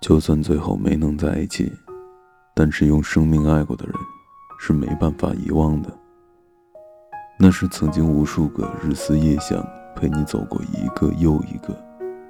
就算最后没能在一起，但是用生命爱过的人，是没办法遗忘的。那是曾经无数个日思夜想，陪你走过一个又一个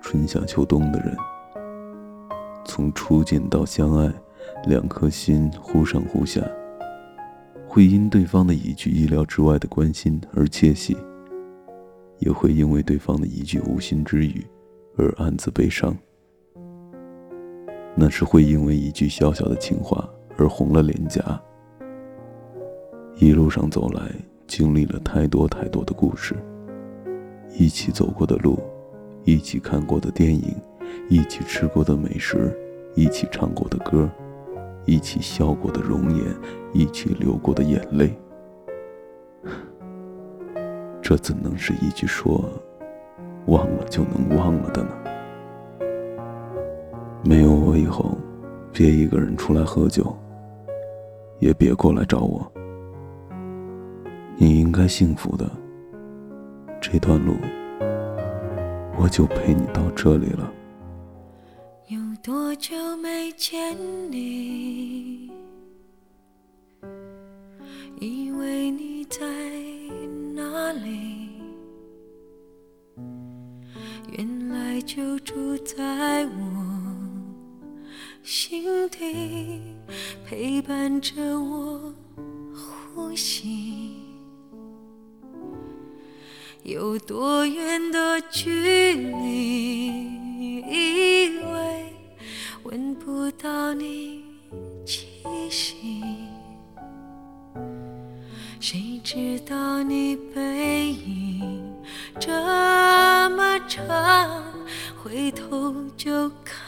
春夏秋冬的人。从初见到相爱，两颗心忽上忽下，会因对方的一句意料之外的关心而窃喜，也会因为对方的一句无心之语而暗自悲伤。那是会因为一句小小的情话而红了脸颊。一路上走来，经历了太多太多的故事，一起走过的路，一起看过的电影，一起吃过的美食，一起唱过的歌，一起笑过的容颜，一起流过的眼泪，这怎能是一句说忘了就能忘了的呢？没有我以后，别一个人出来喝酒，也别过来找我。你应该幸福的，这段路我就陪你到这里了。有多久没见你？以为你在哪里？原来就住在我。心底陪伴着我呼吸，有多远的距离？以为闻不到你气息，谁知道你背影这么长，回头就。看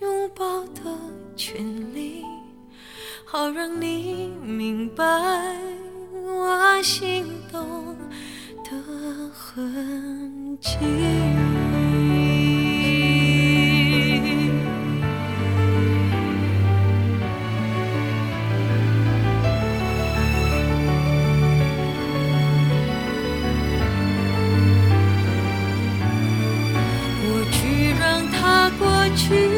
拥抱的权利。好让你明白我心动的痕迹。过去让它过去。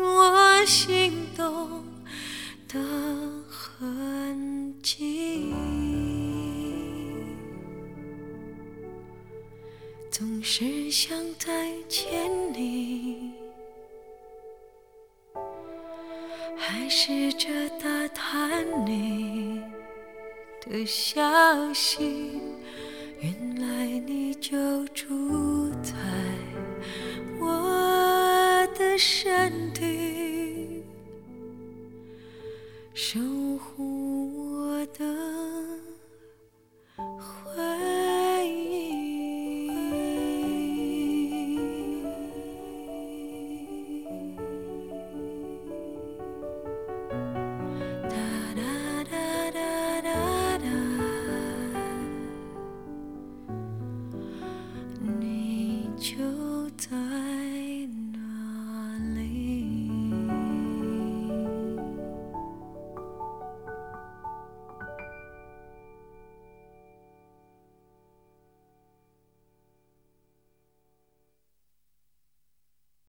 心动的痕迹。总是想再见你。还试着打探你的消息，原来你就住在我的身体，